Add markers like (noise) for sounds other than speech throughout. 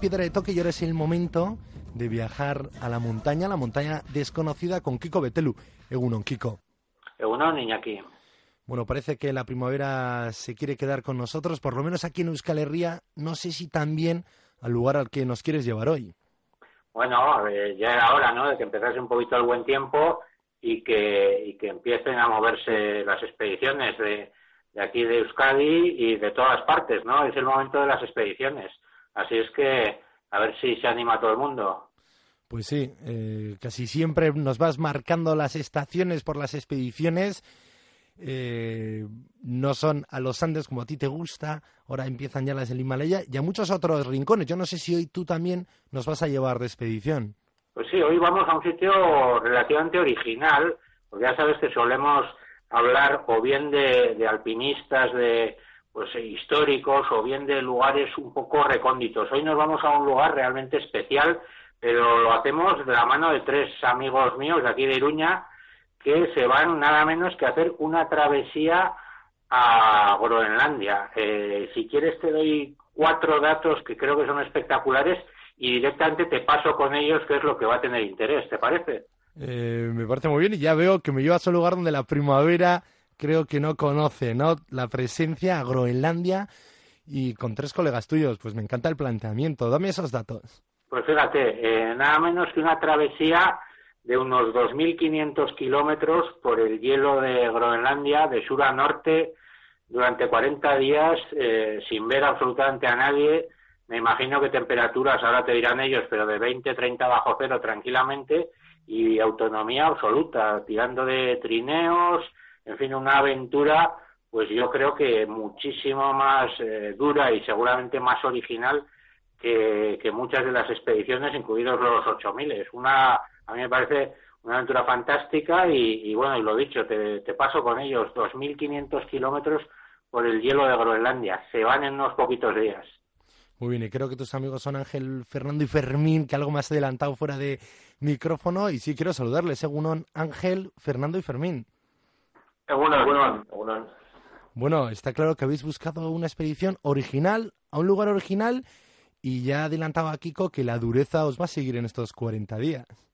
Piedra de Toque y ahora es el momento de viajar a la montaña, la montaña desconocida con Kiko Betelu. Egunon, Kiko. Egunon, Iñaki. Bueno, parece que la primavera se quiere quedar con nosotros, por lo menos aquí en Euskal Herria. No sé si también al lugar al que nos quieres llevar hoy. Bueno, eh, ya era hora, ¿no?, de que empezase un poquito el buen tiempo y que, y que empiecen a moverse las expediciones de, de aquí de Euskadi y de todas partes, ¿no? Es el momento de las expediciones. Así es que a ver si se anima todo el mundo. Pues sí, eh, casi siempre nos vas marcando las estaciones por las expediciones. Eh, no son a los Andes como a ti te gusta, ahora empiezan ya las del Himalaya y a muchos otros rincones. Yo no sé si hoy tú también nos vas a llevar de expedición. Pues sí, hoy vamos a un sitio relativamente original, porque ya sabes que solemos hablar o bien de, alpinistas, de pues históricos o bien de lugares un poco recónditos. Hoy nos vamos a un lugar realmente especial, pero lo hacemos de la mano de tres amigos míos de aquí de Iruña que se van nada menos que a hacer una travesía a Groenlandia. Eh, si quieres te doy cuatro datos que creo que son espectaculares y directamente te paso con ellos qué es lo que va a tener interés, ¿te parece? Eh, me parece muy bien y ya veo que me llevas a un lugar donde la primavera creo que no conoce, ¿no? La presencia a Groenlandia y con tres colegas tuyos. Pues me encanta el planteamiento. Dame esos datos. Pues fíjate, eh, nada menos que una travesía de unos 2.500 kilómetros por el hielo de Groenlandia, de sur a norte, durante 40 días, eh, sin ver absolutamente a nadie. Me imagino que temperaturas, ahora te dirán ellos, pero de 20, 30 bajo cero tranquilamente y autonomía absoluta, tirando de trineos, en fin, una aventura, pues yo creo que muchísimo más eh, dura y seguramente más original que, que, muchas de las expediciones, incluidos los 8000. Es una, a mí me parece una aventura fantástica y, y bueno, y lo dicho, te, te paso con ellos, 2.500 kilómetros por el hielo de Groenlandia. Se van en unos poquitos días. Muy bien, y creo que tus amigos son Ángel, Fernando y Fermín, que algo más adelantado fuera de micrófono. Y sí, quiero saludarles, según Ángel, Fernando y Fermín. Bueno, está claro que habéis buscado una expedición original, a un lugar original, y ya adelantaba a Kiko que la dureza os va a seguir en estos 40 días.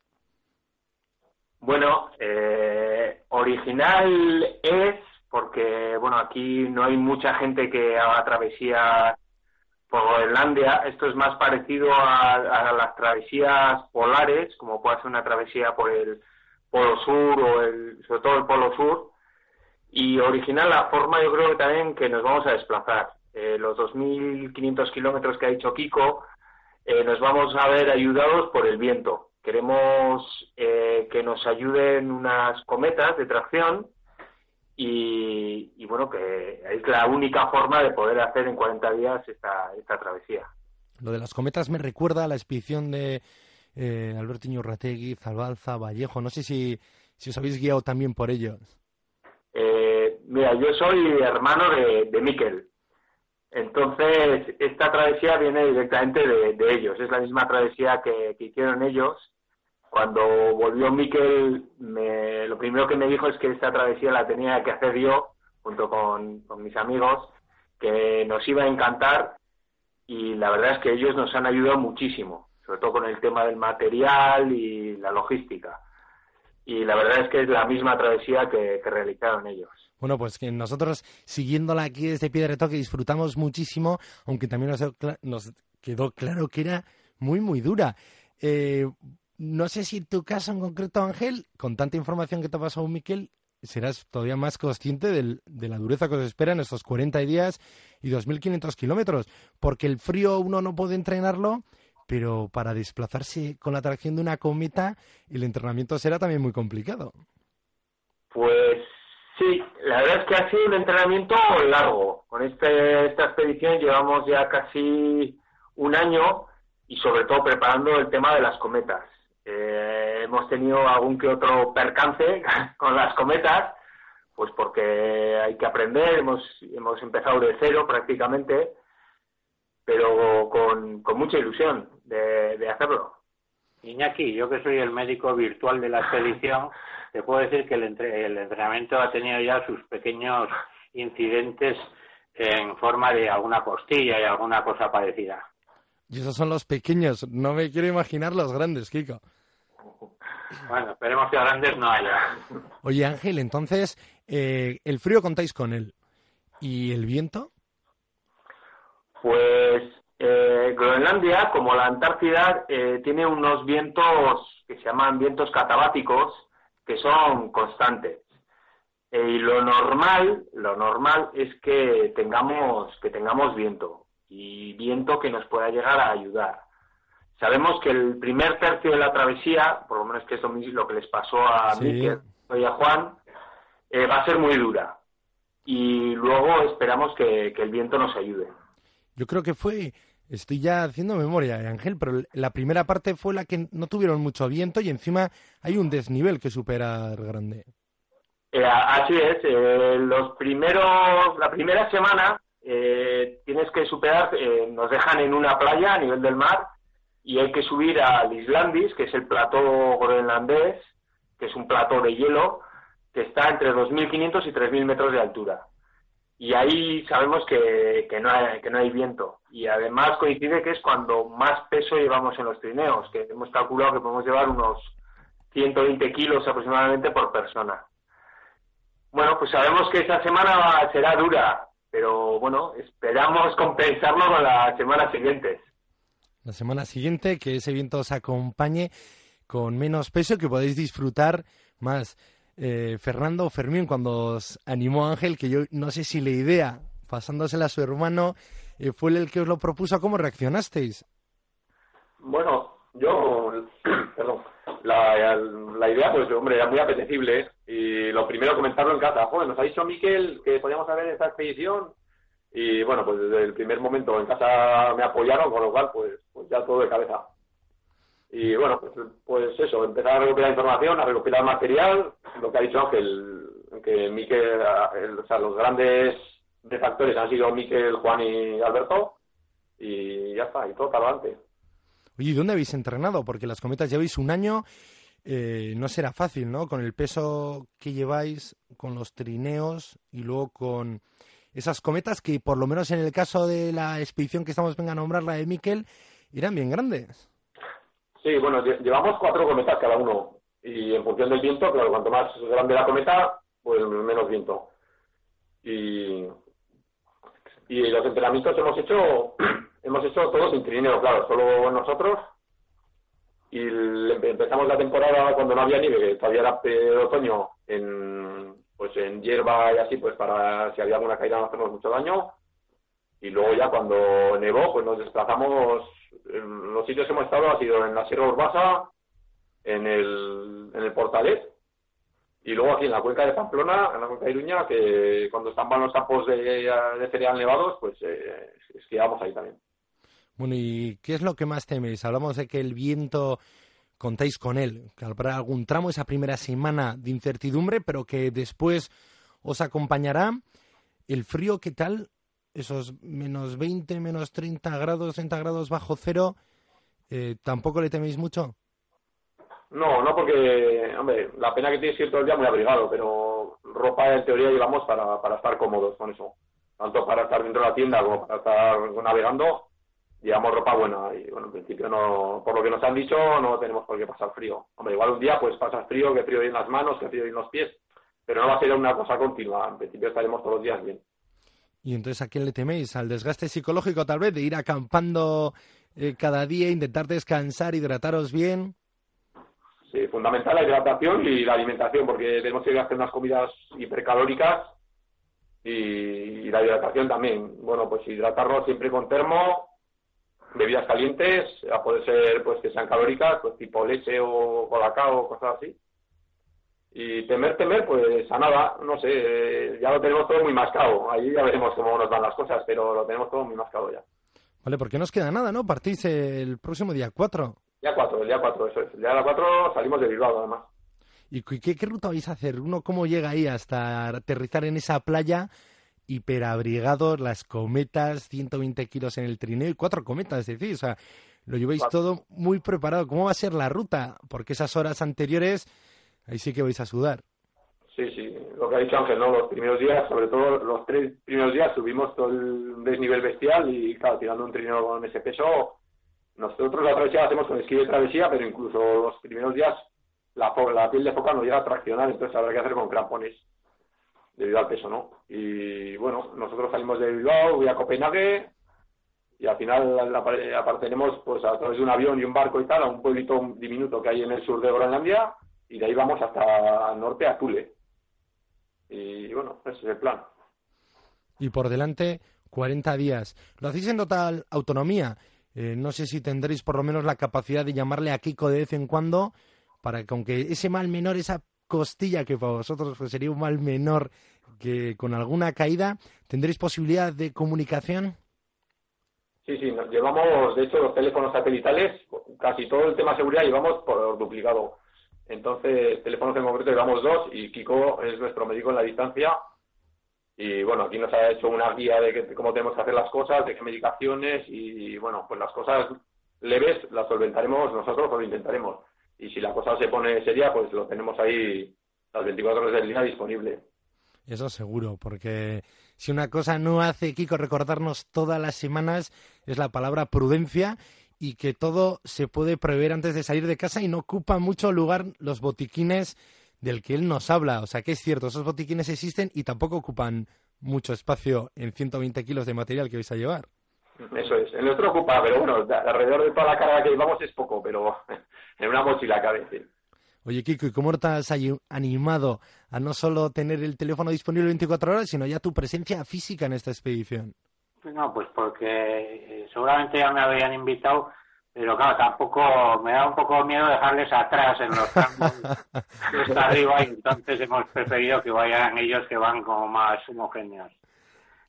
Bueno, eh, original es porque, bueno, aquí no hay mucha gente que haga travesía por Groenlandia. Esto es más parecido a, a las travesías polares, como puede ser una travesía por el Polo Sur o el, sobre todo el Polo Sur y original la forma yo creo que también que nos vamos a desplazar. Eh, los 2.500 kilómetros que ha dicho Kiko, eh, nos vamos a ver ayudados por el viento. Queremos eh, que nos ayuden unas cometas de tracción y, y, bueno, que es la única forma de poder hacer en 40 días esta, esta travesía. Lo de las cometas me recuerda a la expedición de eh, Alberto Iñurrategui, Zalbalza, Vallejo. No sé si, si os habéis guiado también por ellos. Eh, mira, yo soy hermano de, de Miquel. Entonces, esta travesía viene directamente de, ellos. Es la misma travesía que, que, hicieron ellos. Cuando volvió Miquel, me, lo primero que me dijo es que esta travesía la tenía que hacer yo, junto con mis amigos, que nos iba a encantar. Y la verdad es que ellos nos han ayudado muchísimo, sobre todo con el tema del material y la logística y la verdad es que es la misma travesía que, realizaron ellos. Bueno, pues que nosotros, siguiéndola aquí desde Piedra Toque, disfrutamos muchísimo, aunque también nos, nos, quedó claro que era muy, muy dura. Eh, no sé si en tu caso en concreto, Ángel, con tanta información que te ha pasado, Miquel, serás todavía más consciente del, de la dureza que os espera en estos 40 días y 2.500 kilómetros, porque el frío uno no puede entrenarlo pero para desplazarse con la atracción de una cometa, el entrenamiento será también muy complicado. Pues sí, la verdad es que ha sido un entrenamiento largo. Con este, esta expedición llevamos ya casi un año y sobre todo preparando el tema de las cometas. Eh, hemos tenido algún que otro percance (laughs) con las cometas, pues porque hay que aprender, hemos, hemos empezado de cero prácticamente con, mucha ilusión de, hacerlo. Iñaki, yo que soy el médico virtual de la expedición, te puedo decir que el, el entrenamiento ha tenido ya sus pequeños incidentes en forma de alguna costilla y alguna cosa parecida. Y esos son los pequeños, no me quiero imaginar los grandes, Kiko. Bueno, esperemos que grandes no haya. Oye, Ángel, entonces, eh, ¿el frío contáis con él? ¿Y el viento? Pues Groenlandia, como la Antártida, eh, tiene unos vientos que se llaman vientos catabáticos, que son constantes. y lo normal, lo normal es que tengamos, que tengamos viento y viento que nos pueda llegar a ayudar. Sabemos que el primer tercio de la travesía, por lo menos que es lo que les pasó a sí. y a Juan, eh, va a ser muy dura. Y luego esperamos que, el viento nos ayude. Yo creo que fue, estoy ya haciendo memoria, Ángel, pero la primera parte fue la que no tuvieron mucho viento y encima hay un desnivel que superar grande. Eh, así es, eh, los primeros, la primera semana tienes que superar, nos dejan en una playa a nivel del mar y hay que subir al Islandis, que es el plató groenlandés, que es un plató de hielo, que está entre 2.500 y 3.000 metros de altura. Y ahí sabemos que, que, no hay, que no hay viento. Y además coincide que es cuando más peso llevamos en los trineos, que hemos calculado que podemos llevar unos 120 kilos aproximadamente por persona. Bueno, pues sabemos que esa semana será dura, pero bueno, esperamos compensarlo con las semanas siguientes la semana siguiente, que ese viento os acompañe con menos peso, que podéis disfrutar más. Eh, Fernando Fermín, cuando os animó Ángel, que yo no sé si la idea, pasándosela a su hermano, eh, fue el que os lo propuso, ¿cómo reaccionasteis? Bueno, yo, (clears throat) perdón, la, la, idea, pues, hombre, era muy apetecible y lo primero comentarlo en casa. Joder, nos ha dicho Miquel que podíamos haber esta expedición y bueno, pues desde el primer momento en casa me apoyaron, con lo cual pues, pues ya todo de cabeza. Y bueno, pues, pues eso, empezar a recopilar información, a recopilar material, lo que ha dicho Ángel, que Miquel, o sea, los grandes defactores han sido Miquel, Juan y Alberto, y ya está, y todo para adelante. Oye, ¿y dónde habéis entrenado? Porque las cometas lleváis un año, eh, no será fácil, ¿no? Con el peso que lleváis, con los trineos y luego con esas cometas que, por lo menos en el caso de la expedición que estamos venga a nombrar, la de Miquel, eran bien grandes. Sí, bueno, llevamos cuatro cometas cada uno. Y en función del viento, claro, cuanto más grande la cometa, pues menos viento. Y, y los entrenamientos hemos hecho (clears throat) hemos hecho todos sin trineo, claro, solo nosotros. Y empezamos la temporada cuando no había nieve, todavía era otoño, en, pues en hierba y así, pues para si había alguna caída no hacernos mucho daño. Y luego ya cuando nevó, pues nos desplazamos, los sitios que hemos estado ha sido en la Sierra Urbasa, en el, en el Portalet, y luego aquí en la cuenca de Pamplona, en la cuenca de Iruña, que cuando están los campos de, de cereal nevados, pues eh, esquiamos ahí también. Bueno, ¿y qué es lo que más teméis? Hablamos de que el viento contáis con él, que habrá algún tramo esa primera semana de incertidumbre, pero que después os acompañará. El frío, ¿qué tal? Esos menos 20, menos 30 grados, 30 grados bajo cero, eh, ¿tampoco le teméis mucho? No, no porque, hombre, la pena que tienes que ir todo el día muy abrigado, pero ropa en teoría llevamos para, para estar cómodos con eso. Tanto para estar dentro de la tienda como para estar navegando, llevamos ropa buena y bueno, en principio no, por lo que nos han dicho, no tenemos por qué pasar frío. Hombre, igual un día pues pasas frío, que frío en las manos, que frío en los pies, pero no va a ser una cosa continua, en principio estaremos todos los días bien. ¿Y entonces a quién le teméis? ¿Al desgaste psicológico tal vez de ir acampando eh, cada día, intentar descansar, hidrataros bien? Sí, fundamental la hidratación y la alimentación, porque tenemos que hacer unas comidas hipercalóricas y, la hidratación también. Bueno, pues hidratarnos siempre con termo, bebidas calientes, a poder ser pues que sean calóricas, pues tipo leche o colacao o cosas así. Y temer, temer, pues a nada, no sé, ya lo tenemos todo muy mascado. Ahí ya veremos cómo nos van las cosas, pero lo tenemos todo muy mascado ya. Vale, porque no os queda nada, ¿no? Partís el próximo día 4. Día 4, el día 4, eso es. El día 4 salimos de Bilbao, además. ¿Y qué, qué ruta vais a hacer? ¿Uno cómo llega ahí hasta aterrizar en esa playa hiperabrigados, las cometas, 120 kilos en el trineo y cuatro cometas, es decir, o sea, lo lleváis todo muy preparado. ¿Cómo va a ser la ruta? Porque esas horas anteriores, ahí sí que vais a sudar. Sí, sí, lo que ha dicho Ángel, ¿no? Los primeros días, sobre todo los tres primeros días, subimos todo el desnivel bestial y, claro, tirando un trineo con ese peso, nosotros la travesía la hacemos con esquí de travesía, pero incluso los primeros días la, la piel de foca no llega a traccionar, entonces habrá que hacer con crampones debido al peso, ¿no? Y bueno, nosotros salimos de Bilbao, voy a Copenhague y al final apartenemos pues a través de un avión y un barco y tal a un pueblito diminuto que hay en el sur de Groenlandia y de ahí vamos hasta el norte a Thule. Y bueno, ese es el plan. Y por delante 40 días. Lo hacéis en total autonomía. Eh, no sé si tendréis por lo menos la capacidad de llamarle a Kiko de vez en cuando para que aunque ese mal menor, esa costilla que para vosotros pues, sería un mal menor que con alguna caída, ¿tendréis posibilidad de comunicación? Sí, sí, llevamos, de hecho, los teléfonos satelitales, casi todo el tema de seguridad llevamos por duplicado. Entonces, teléfonos en concreto llevamos dos y Kiko es nuestro médico en la distancia. Y bueno, aquí nos ha hecho una guía de, cómo tenemos que hacer las cosas, de qué medicaciones y bueno, pues las cosas leves las solventaremos nosotros o lo intentaremos y si la cosa se pone seria, pues lo tenemos ahí las 24 horas del día disponible. Eso seguro, porque si una cosa no hace Kiko recordarnos todas las semanas es la palabra prudencia y que todo se puede prever antes de salir de casa y no ocupa mucho lugar los botiquines del que él nos habla. O sea que es cierto, esos botiquines existen y tampoco ocupan mucho espacio en 120 kilos de material que vais a llevar. Eso es. El nuestro ocupa, pero bueno, alrededor de toda la carga que llevamos es poco, pero (laughs) en una mochila cabe, Oye, Kiko, ¿y cómo has animado a no solo tener el teléfono disponible 24 horas, sino ya tu presencia física en esta expedición? No, pues porque eh, seguramente ya me habían invitado, pero claro, tampoco me da un poco miedo dejarles atrás en los campos arriba y entonces hemos preferido que vayan ellos que van como más homogéneos.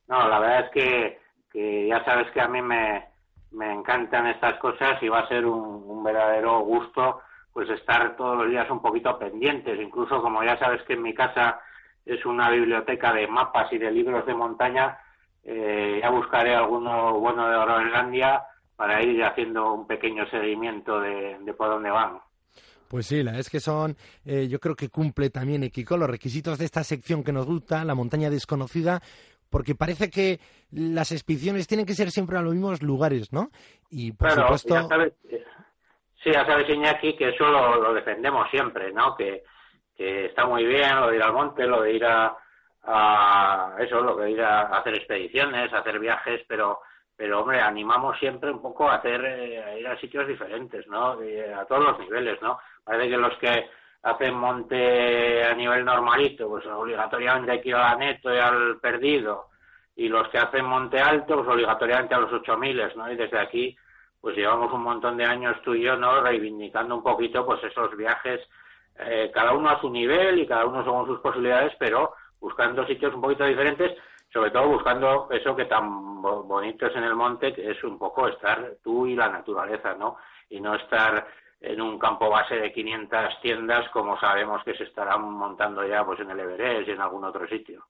No, la verdad es que que ya sabes que a mí me, me encantan estas cosas y va a ser un, verdadero gusto pues estar todos los días un poquito pendientes, incluso como ya sabes que en mi casa es una biblioteca de mapas y de libros de montaña, eh, ya buscaré alguno bueno de Groenlandia para ir haciendo un pequeño seguimiento de, por dónde van. Pues sí, la es que son, eh, yo creo que cumple también Equico los requisitos de esta sección que nos gusta, la montaña desconocida, porque parece que las expediciones tienen que ser siempre a los mismos lugares, ¿no? Y por supuesto... Ya sabes, sí, ya sabes, Iñaki, que eso lo, defendemos siempre, ¿no? Que, está muy bien lo de ir al monte, lo de ir a, eso, lo de ir a hacer expediciones, hacer viajes, pero pero hombre, animamos siempre un poco a hacer eh, ir a sitios diferentes, ¿no? a todos los niveles, ¿no? Parece que los que hacen monte a nivel normalito, pues obligatoriamente hay que ir al neto y al perdido, y los que hacen monte alto, pues obligatoriamente a los 8000, ¿no? Y desde aquí, pues llevamos un montón de años tú y yo, ¿no? Reivindicando un poquito, pues esos viajes, eh, cada uno a su nivel y cada uno según sus posibilidades, pero buscando sitios un poquito diferentes, sobre todo buscando eso que tan bonito es en el monte, que es un poco estar tú y la naturaleza, ¿no? Y no estar en un campo base de 500 tiendas como sabemos que se estarán montando ya pues en el Everest y en algún otro sitio.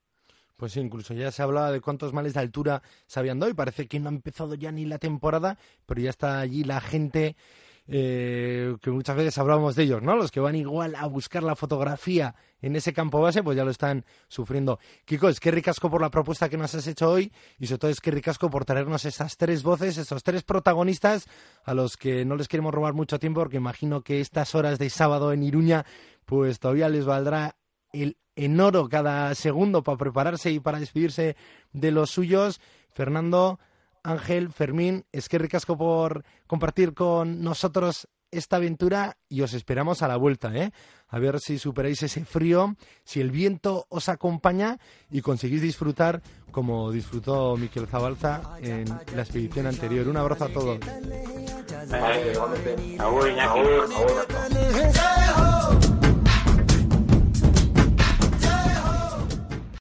Pues incluso ya se hablaba de cuántos males de altura se habían dado y parece que no ha empezado ya ni la temporada, pero ya está allí la gente eh, que muchas veces hablábamos de ellos, ¿no? Los que van igual a buscar la fotografía en ese campo base, pues ya lo están sufriendo. Kiko, es que ricasco por la propuesta que nos has hecho hoy y sobre todo es que ricasco por traernos esas tres voces, esos tres protagonistas a los que no les queremos robar mucho tiempo porque imagino que estas horas de sábado en Iruña pues todavía les valdrá el en oro cada segundo para prepararse y para despedirse de los suyos. Fernando, Ángel, Fermín, es que ricasco por compartir con nosotros esta aventura y os esperamos a la vuelta, ¿eh? A ver si superáis ese frío, si el viento os acompaña y conseguís disfrutar como disfrutó Miquel Zabalza en la expedición anterior. Un abrazo a todos.